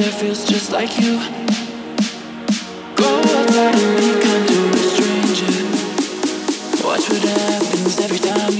that feels just like you. Go outside and we can do a stranger. Watch what happens every time